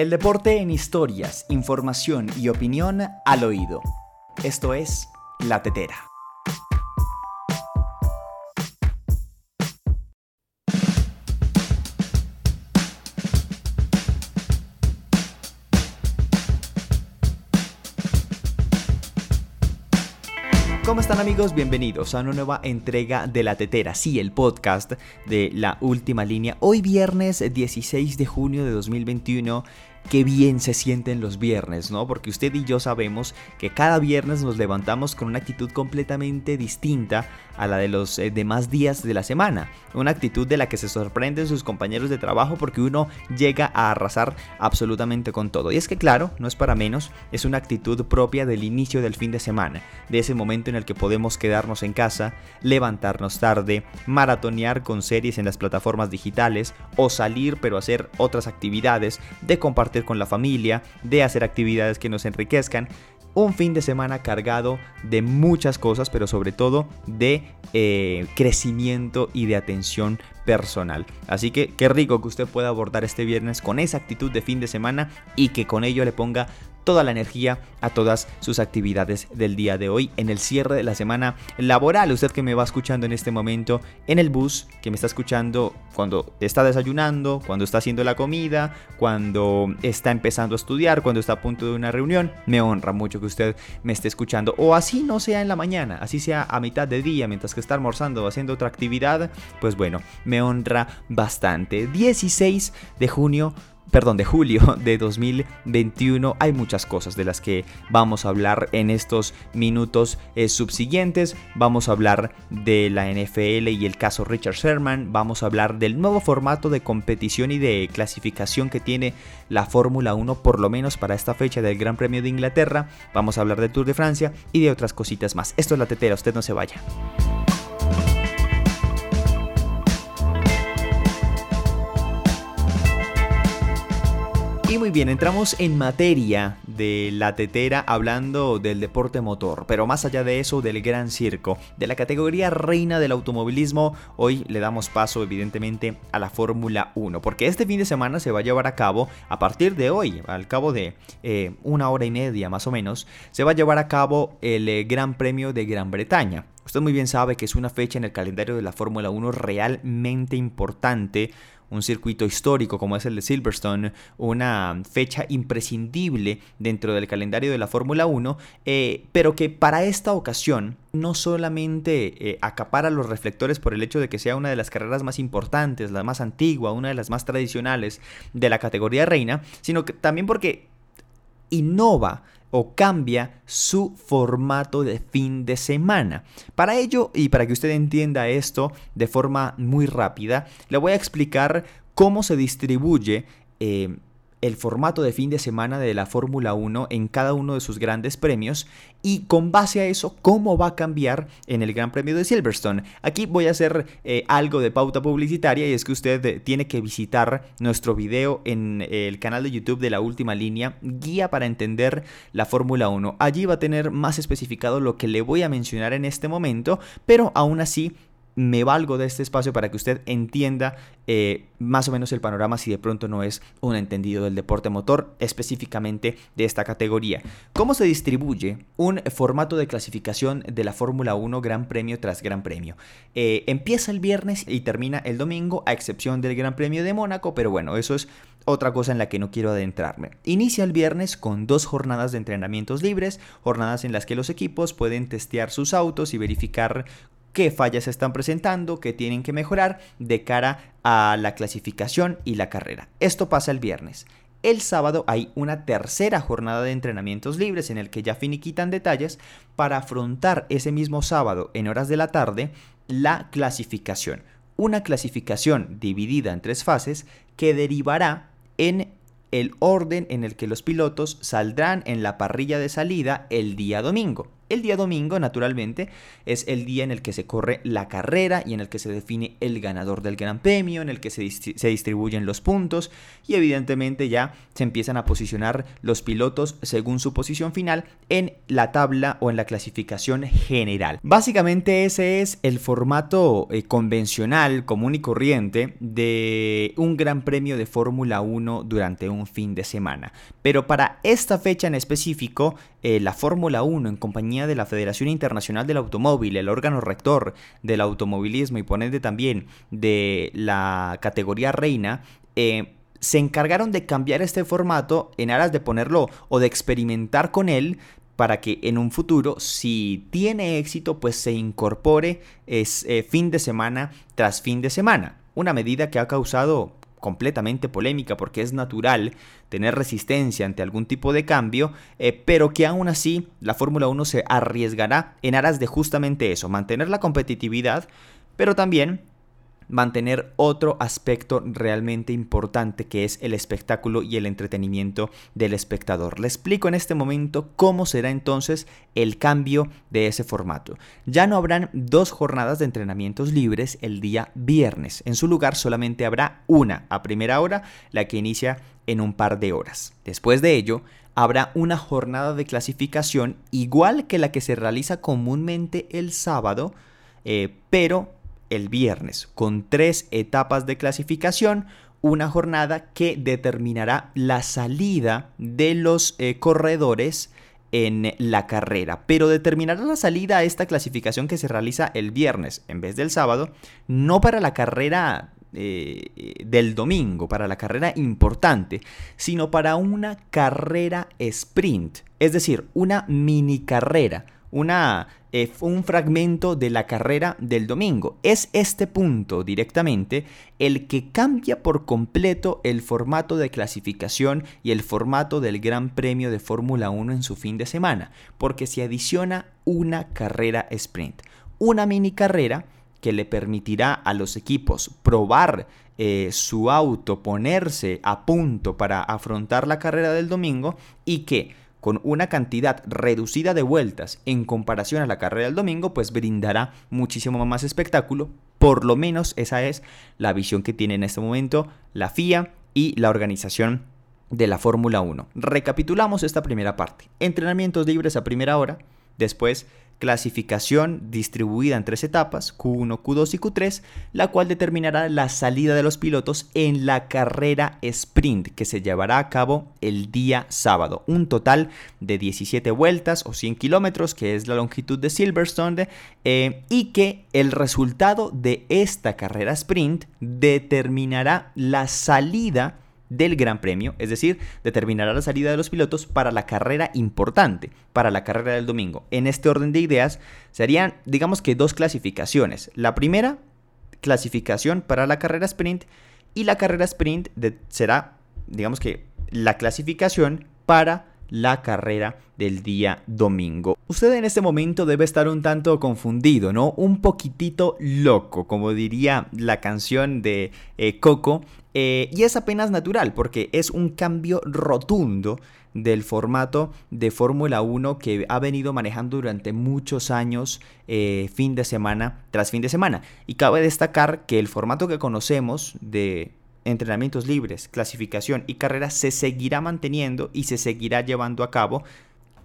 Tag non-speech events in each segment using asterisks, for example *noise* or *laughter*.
El deporte en historias, información y opinión al oído. Esto es La Tetera. ¿Cómo están amigos? Bienvenidos a una nueva entrega de La Tetera, sí, el podcast de la última línea. Hoy viernes 16 de junio de 2021 qué bien se sienten los viernes, ¿no? Porque usted y yo sabemos que cada viernes nos levantamos con una actitud completamente distinta a la de los eh, demás días de la semana. Una actitud de la que se sorprenden sus compañeros de trabajo porque uno llega a arrasar absolutamente con todo. Y es que claro, no es para menos, es una actitud propia del inicio del fin de semana, de ese momento en el que podemos quedarnos en casa, levantarnos tarde, maratonear con series en las plataformas digitales o salir pero hacer otras actividades, de compartir con la familia, de hacer actividades que nos enriquezcan. Un fin de semana cargado de muchas cosas, pero sobre todo de eh, crecimiento y de atención personal. Así que qué rico que usted pueda abordar este viernes con esa actitud de fin de semana y que con ello le ponga toda la energía a todas sus actividades del día de hoy en el cierre de la semana laboral. Usted que me va escuchando en este momento en el bus, que me está escuchando cuando está desayunando, cuando está haciendo la comida, cuando está empezando a estudiar, cuando está a punto de una reunión, me honra mucho que usted me esté escuchando. O así no sea en la mañana, así sea a mitad de día, mientras que está almorzando o haciendo otra actividad, pues bueno, me honra bastante. 16 de junio perdón, de julio *laughs* de 2021. Hay muchas cosas de las que vamos a hablar en estos minutos eh, subsiguientes. Vamos a hablar de la NFL y el caso Richard Sherman. Vamos a hablar del nuevo formato de competición y de clasificación que tiene la Fórmula 1, por lo menos para esta fecha del Gran Premio de Inglaterra. Vamos a hablar del Tour de Francia y de otras cositas más. Esto es la tetera, usted no se vaya. Y muy bien, entramos en materia de la tetera hablando del deporte motor, pero más allá de eso, del gran circo, de la categoría reina del automovilismo, hoy le damos paso evidentemente a la Fórmula 1, porque este fin de semana se va a llevar a cabo, a partir de hoy, al cabo de eh, una hora y media más o menos, se va a llevar a cabo el eh, Gran Premio de Gran Bretaña. Usted muy bien sabe que es una fecha en el calendario de la Fórmula 1 realmente importante, un circuito histórico como es el de Silverstone, una fecha imprescindible dentro del calendario de la Fórmula 1, eh, pero que para esta ocasión no solamente eh, acapara los reflectores por el hecho de que sea una de las carreras más importantes, la más antigua, una de las más tradicionales de la categoría reina, sino que también porque innova o cambia su formato de fin de semana. Para ello, y para que usted entienda esto de forma muy rápida, le voy a explicar cómo se distribuye eh, el formato de fin de semana de la Fórmula 1 en cada uno de sus grandes premios y con base a eso cómo va a cambiar en el Gran Premio de Silverstone. Aquí voy a hacer eh, algo de pauta publicitaria y es que usted eh, tiene que visitar nuestro video en el canal de YouTube de la última línea, guía para entender la Fórmula 1. Allí va a tener más especificado lo que le voy a mencionar en este momento, pero aún así me valgo de este espacio para que usted entienda eh, más o menos el panorama si de pronto no es un entendido del deporte motor, específicamente de esta categoría. ¿Cómo se distribuye un formato de clasificación de la Fórmula 1 Gran Premio tras Gran Premio? Eh, empieza el viernes y termina el domingo, a excepción del Gran Premio de Mónaco, pero bueno, eso es otra cosa en la que no quiero adentrarme. Inicia el viernes con dos jornadas de entrenamientos libres, jornadas en las que los equipos pueden testear sus autos y verificar qué fallas están presentando, qué tienen que mejorar de cara a la clasificación y la carrera. Esto pasa el viernes. El sábado hay una tercera jornada de entrenamientos libres en el que ya finiquitan detalles para afrontar ese mismo sábado en horas de la tarde la clasificación. Una clasificación dividida en tres fases que derivará en el orden en el que los pilotos saldrán en la parrilla de salida el día domingo. El día domingo, naturalmente, es el día en el que se corre la carrera y en el que se define el ganador del Gran Premio, en el que se, se distribuyen los puntos y evidentemente ya se empiezan a posicionar los pilotos según su posición final en la tabla o en la clasificación general. Básicamente ese es el formato eh, convencional, común y corriente de un Gran Premio de Fórmula 1 durante un fin de semana. Pero para esta fecha en específico, eh, la Fórmula 1 en compañía de la Federación Internacional del Automóvil, el órgano rector del automovilismo y ponente también de la categoría reina, eh, se encargaron de cambiar este formato en aras de ponerlo o de experimentar con él para que en un futuro, si tiene éxito, pues se incorpore es, eh, fin de semana tras fin de semana. Una medida que ha causado completamente polémica porque es natural tener resistencia ante algún tipo de cambio, eh, pero que aún así la Fórmula 1 se arriesgará en aras de justamente eso, mantener la competitividad, pero también mantener otro aspecto realmente importante que es el espectáculo y el entretenimiento del espectador. Le explico en este momento cómo será entonces el cambio de ese formato. Ya no habrán dos jornadas de entrenamientos libres el día viernes. En su lugar solamente habrá una a primera hora, la que inicia en un par de horas. Después de ello, habrá una jornada de clasificación igual que la que se realiza comúnmente el sábado, eh, pero el viernes, con tres etapas de clasificación, una jornada que determinará la salida de los eh, corredores en la carrera, pero determinará la salida a esta clasificación que se realiza el viernes en vez del sábado, no para la carrera eh, del domingo, para la carrera importante, sino para una carrera sprint, es decir, una mini carrera una, eh, un fragmento de la carrera del domingo. Es este punto directamente el que cambia por completo el formato de clasificación y el formato del Gran Premio de Fórmula 1 en su fin de semana, porque se adiciona una carrera sprint, una mini carrera que le permitirá a los equipos probar eh, su auto, ponerse a punto para afrontar la carrera del domingo y que con una cantidad reducida de vueltas en comparación a la carrera del domingo, pues brindará muchísimo más espectáculo. Por lo menos esa es la visión que tiene en este momento la FIA y la organización de la Fórmula 1. Recapitulamos esta primera parte. Entrenamientos libres a primera hora, después clasificación distribuida en tres etapas, Q1, Q2 y Q3, la cual determinará la salida de los pilotos en la carrera sprint que se llevará a cabo el día sábado. Un total de 17 vueltas o 100 kilómetros, que es la longitud de Silverstone, eh, y que el resultado de esta carrera sprint determinará la salida del Gran Premio, es decir, determinará la salida de los pilotos para la carrera importante, para la carrera del domingo. En este orden de ideas serían, digamos que dos clasificaciones. La primera, clasificación para la carrera sprint y la carrera sprint será, digamos que, la clasificación para la carrera del día domingo. Usted en este momento debe estar un tanto confundido, ¿no? Un poquitito loco, como diría la canción de eh, Coco. Eh, y es apenas natural porque es un cambio rotundo del formato de Fórmula 1 que ha venido manejando durante muchos años eh, fin de semana tras fin de semana. Y cabe destacar que el formato que conocemos de entrenamientos libres, clasificación y carrera se seguirá manteniendo y se seguirá llevando a cabo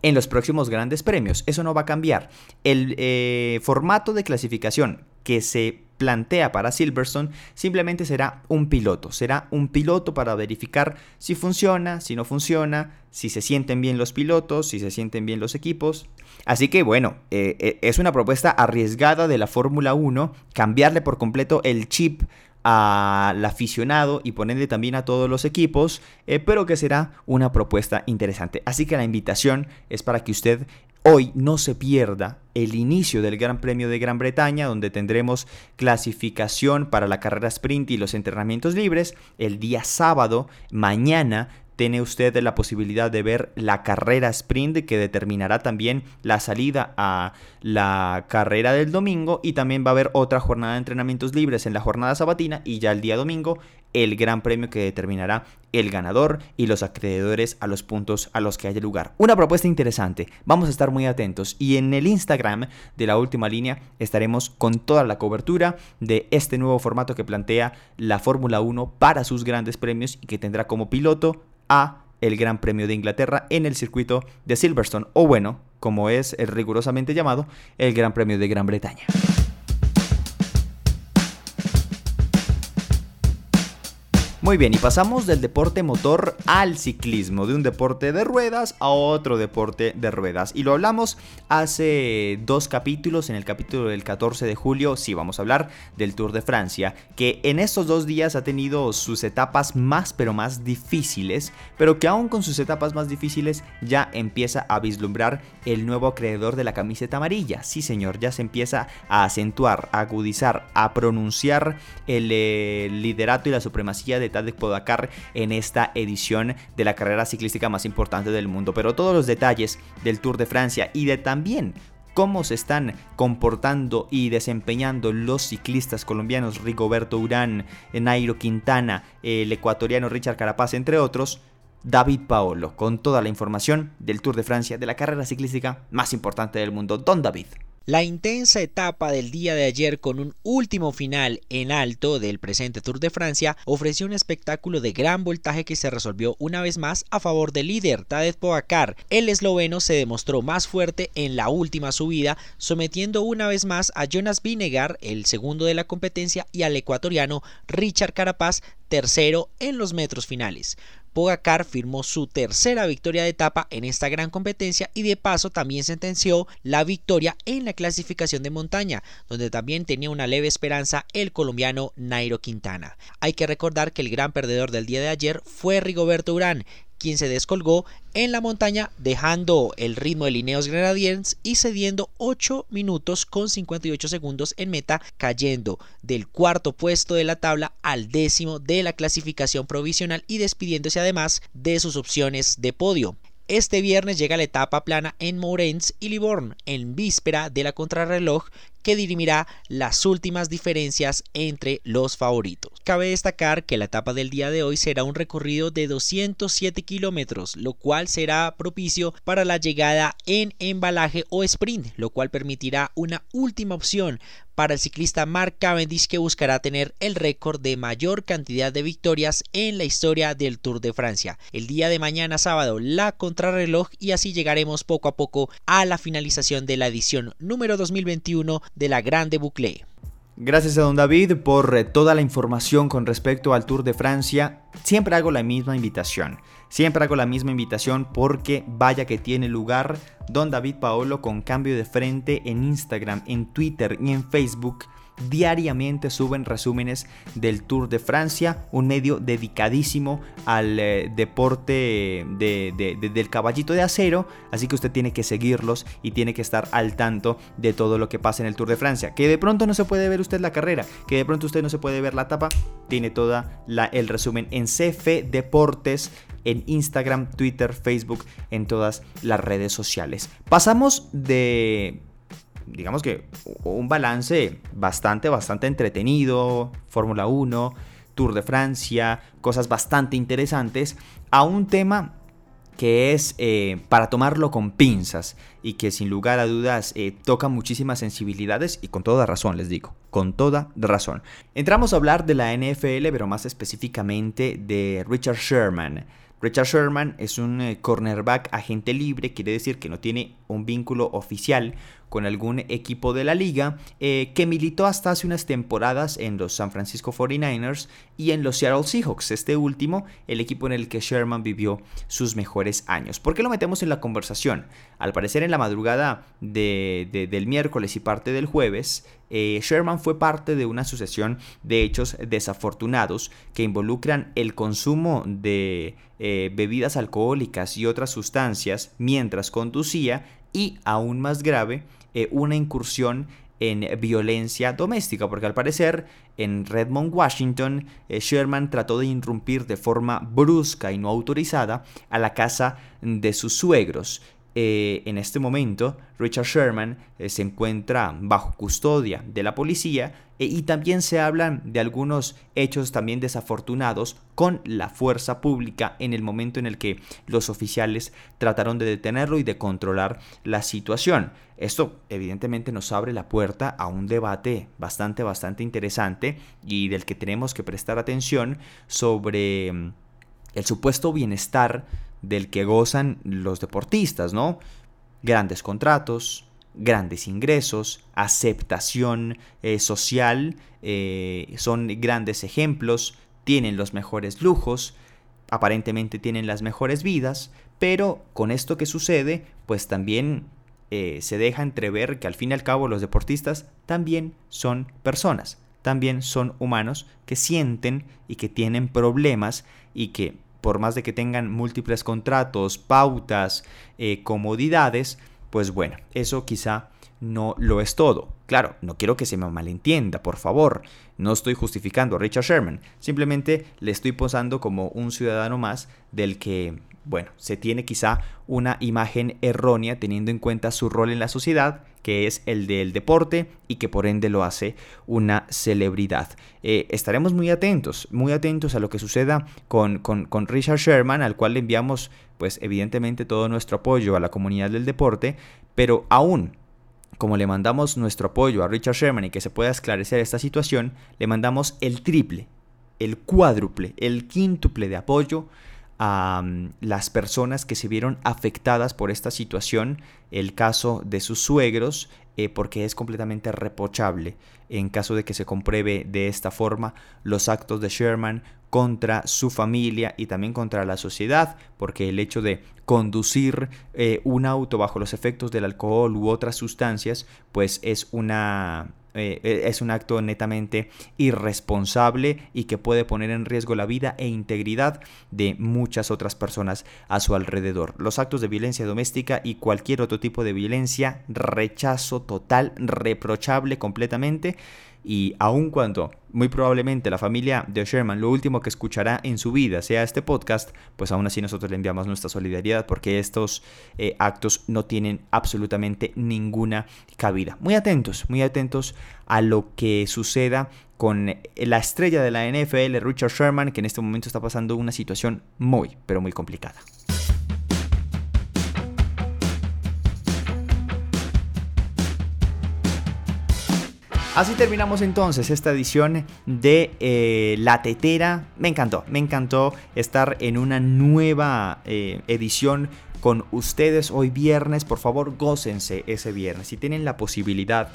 en los próximos grandes premios. Eso no va a cambiar. El eh, formato de clasificación que se plantea para Silverstone simplemente será un piloto. Será un piloto para verificar si funciona, si no funciona, si se sienten bien los pilotos, si se sienten bien los equipos. Así que bueno, eh, eh, es una propuesta arriesgada de la Fórmula 1 cambiarle por completo el chip al aficionado y ponerle también a todos los equipos, eh, pero que será una propuesta interesante. Así que la invitación es para que usted hoy no se pierda el inicio del Gran Premio de Gran Bretaña, donde tendremos clasificación para la carrera sprint y los entrenamientos libres. El día sábado, mañana, tiene usted la posibilidad de ver la carrera sprint que determinará también la salida a la carrera del domingo y también va a haber otra jornada de entrenamientos libres en la jornada sabatina y ya el día domingo el gran premio que determinará el ganador y los acreedores a los puntos a los que haya lugar. Una propuesta interesante, vamos a estar muy atentos y en el Instagram de la última línea estaremos con toda la cobertura de este nuevo formato que plantea la Fórmula 1 para sus grandes premios y que tendrá como piloto a el Gran Premio de Inglaterra en el circuito de Silverstone o bueno, como es rigurosamente llamado, el Gran Premio de Gran Bretaña. Muy bien, y pasamos del deporte motor al ciclismo, de un deporte de ruedas a otro deporte de ruedas. Y lo hablamos hace dos capítulos, en el capítulo del 14 de julio, sí vamos a hablar del Tour de Francia, que en estos dos días ha tenido sus etapas más pero más difíciles, pero que aún con sus etapas más difíciles ya empieza a vislumbrar el nuevo acreedor de la camiseta amarilla. Sí señor, ya se empieza a acentuar, a agudizar, a pronunciar el eh, liderato y la supremacía de de Podacar en esta edición de la carrera ciclística más importante del mundo. Pero todos los detalles del Tour de Francia y de también cómo se están comportando y desempeñando los ciclistas colombianos Rigoberto Urán, Nairo Quintana, el ecuatoriano Richard Carapaz, entre otros, David Paolo, con toda la información del Tour de Francia, de la carrera ciclística más importante del mundo. Don David. La intensa etapa del día de ayer con un último final en alto del presente Tour de Francia ofreció un espectáculo de gran voltaje que se resolvió una vez más a favor del líder Tadej Pogacar. El esloveno se demostró más fuerte en la última subida, sometiendo una vez más a Jonas Vinegar, el segundo de la competencia, y al ecuatoriano Richard Carapaz, tercero en los metros finales. Pogacar firmó su tercera victoria de etapa en esta gran competencia y de paso también sentenció la victoria en la clasificación de montaña, donde también tenía una leve esperanza el colombiano Nairo Quintana. Hay que recordar que el gran perdedor del día de ayer fue Rigoberto Urán, quien se descolgó en la montaña dejando el ritmo de Lineos Grenadiers y cediendo 8 minutos con 58 segundos en meta, cayendo del cuarto puesto de la tabla al décimo de la clasificación provisional y despidiéndose además de sus opciones de podio. Este viernes llega la etapa plana en Mourens y Livorno, en víspera de la contrarreloj que dirimirá las últimas diferencias entre los favoritos. Cabe destacar que la etapa del día de hoy será un recorrido de 207 kilómetros, lo cual será propicio para la llegada en embalaje o sprint, lo cual permitirá una última opción para el ciclista Mark Cavendish que buscará tener el récord de mayor cantidad de victorias en la historia del Tour de Francia. El día de mañana sábado la contrarreloj y así llegaremos poco a poco a la finalización de la edición número 2021 de la Grande Boucle. Gracias a don David por eh, toda la información con respecto al Tour de Francia. Siempre hago la misma invitación. Siempre hago la misma invitación porque vaya que tiene lugar don David Paolo con cambio de frente en Instagram, en Twitter y en Facebook diariamente suben resúmenes del Tour de Francia, un medio dedicadísimo al eh, deporte del caballito de acero, así que usted tiene que seguirlos y tiene que estar al tanto de todo lo que pasa en el Tour de Francia. Que de pronto no se puede ver usted la carrera, que de pronto usted no se puede ver la etapa, tiene toda la, el resumen en CF Deportes en Instagram, Twitter, Facebook, en todas las redes sociales. Pasamos de digamos que un balance bastante, bastante entretenido, Fórmula 1, Tour de Francia, cosas bastante interesantes, a un tema que es eh, para tomarlo con pinzas y que sin lugar a dudas eh, toca muchísimas sensibilidades y con toda razón les digo, con toda razón. Entramos a hablar de la NFL, pero más específicamente de Richard Sherman. Richard Sherman es un eh, cornerback agente libre, quiere decir que no tiene un vínculo oficial con algún equipo de la liga, eh, que militó hasta hace unas temporadas en los San Francisco 49ers y en los Seattle Seahawks, este último, el equipo en el que Sherman vivió sus mejores años. ¿Por qué lo metemos en la conversación? Al parecer en la madrugada del miércoles y parte del jueves, eh, Sherman fue parte de una sucesión de hechos desafortunados que involucran el consumo de eh, bebidas alcohólicas y otras sustancias mientras conducía y, aún más grave, eh, una incursión en violencia doméstica, porque al parecer en Redmond, Washington, eh, Sherman trató de irrumpir de forma brusca y no autorizada a la casa de sus suegros. Eh, en este momento Richard Sherman eh, se encuentra bajo custodia de la policía eh, y también se hablan de algunos hechos también desafortunados con la fuerza pública en el momento en el que los oficiales trataron de detenerlo y de controlar la situación. Esto evidentemente nos abre la puerta a un debate bastante, bastante interesante y del que tenemos que prestar atención sobre mm, el supuesto bienestar del que gozan los deportistas, ¿no? Grandes contratos, grandes ingresos, aceptación eh, social, eh, son grandes ejemplos, tienen los mejores lujos, aparentemente tienen las mejores vidas, pero con esto que sucede, pues también eh, se deja entrever que al fin y al cabo los deportistas también son personas, también son humanos que sienten y que tienen problemas y que por más de que tengan múltiples contratos, pautas, eh, comodidades, pues bueno, eso quizá no lo es todo. Claro, no quiero que se me malentienda, por favor. No estoy justificando a Richard Sherman, simplemente le estoy posando como un ciudadano más del que bueno, se tiene quizá una imagen errónea teniendo en cuenta su rol en la sociedad, que es el del deporte y que por ende lo hace una celebridad. Eh, estaremos muy atentos, muy atentos a lo que suceda con, con, con Richard Sherman, al cual le enviamos pues evidentemente todo nuestro apoyo a la comunidad del deporte, pero aún como le mandamos nuestro apoyo a Richard Sherman y que se pueda esclarecer esta situación, le mandamos el triple, el cuádruple, el quíntuple de apoyo a mm, las personas que se vieron afectadas por esta situación, el caso de sus suegros, eh, porque es completamente reprochable en caso de que se compruebe de esta forma los actos de Sherman contra su familia y también contra la sociedad, porque el hecho de conducir eh, un auto bajo los efectos del alcohol u otras sustancias, pues es una eh, eh, es un acto netamente irresponsable y que puede poner en riesgo la vida e integridad de muchas otras personas a su alrededor. Los actos de violencia doméstica y cualquier otro tipo de violencia, rechazo total, reprochable completamente y aun cuando muy probablemente la familia de Sherman lo último que escuchará en su vida sea este podcast, pues aún así nosotros le enviamos nuestra solidaridad porque estos eh, actos no tienen absolutamente ninguna cabida. Muy atentos, muy atentos a lo que suceda con la estrella de la NFL, Richard Sherman, que en este momento está pasando una situación muy, pero muy complicada. Así terminamos entonces esta edición de eh, La Tetera. Me encantó, me encantó estar en una nueva eh, edición con ustedes hoy viernes. Por favor, gócense ese viernes. Si tienen la posibilidad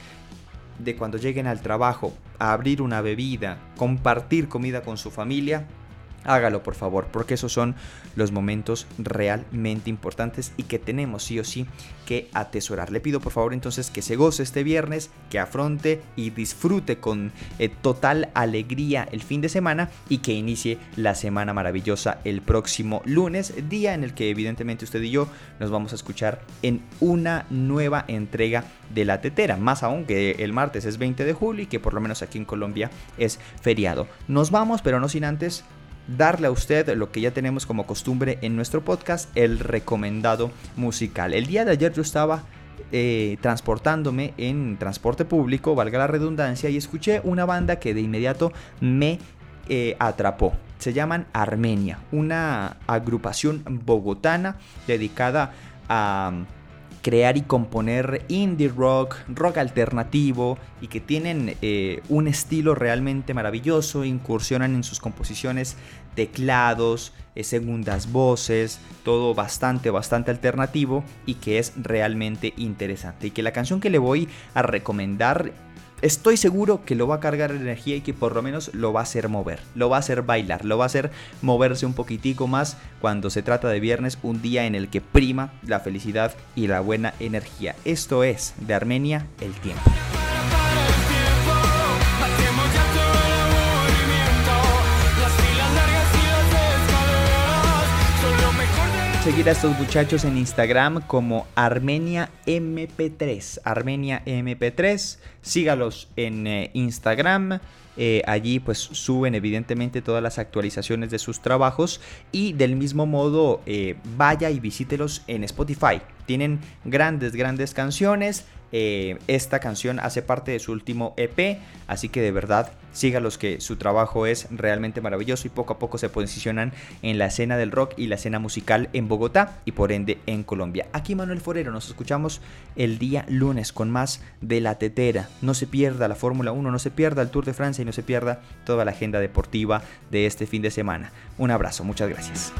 de cuando lleguen al trabajo abrir una bebida, compartir comida con su familia, hágalo por favor, porque esos son los momentos realmente importantes y que tenemos sí o sí que atesorar. Le pido por favor entonces que se goce este viernes, que afronte y disfrute con eh, total alegría el fin de semana y que inicie la semana maravillosa el próximo lunes, día en el que evidentemente usted y yo nos vamos a escuchar en una nueva entrega de la tetera, más aún que el martes es 20 de julio y que por lo menos aquí en Colombia es feriado. Nos vamos, pero no sin antes darle a usted lo que ya tenemos como costumbre en nuestro podcast, el recomendado musical. El día de ayer yo estaba eh, transportándome en transporte público, valga la redundancia, y escuché una banda que de inmediato me eh, atrapó. Se llaman Armenia, una agrupación bogotana dedicada a crear y componer indie rock, rock alternativo y que tienen eh, un estilo realmente maravilloso, incursionan en sus composiciones teclados, eh, segundas voces, todo bastante, bastante alternativo y que es realmente interesante. Y que la canción que le voy a recomendar estoy seguro que lo va a cargar energía y que por lo menos lo va a hacer mover, lo va a hacer bailar, lo va a hacer moverse un poquitico más cuando se trata de viernes, un día en el que prima la felicidad y la buena energía. Esto es de Armenia el tiempo. Seguir a estos muchachos en Instagram como Armenia MP3. Armenia MP3. Sígalos en eh, Instagram. Eh, allí pues suben evidentemente todas las actualizaciones de sus trabajos y del mismo modo eh, vaya y visítelos en Spotify. Tienen grandes, grandes canciones. Eh, esta canción hace parte de su último EP, así que de verdad sígalos que su trabajo es realmente maravilloso y poco a poco se posicionan en la escena del rock y la escena musical en Bogotá y por ende en Colombia. Aquí Manuel Forero, nos escuchamos el día lunes con más de la tetera. No se pierda la Fórmula 1, no se pierda el Tour de Francia y no se pierda toda la agenda deportiva de este fin de semana. Un abrazo, muchas gracias.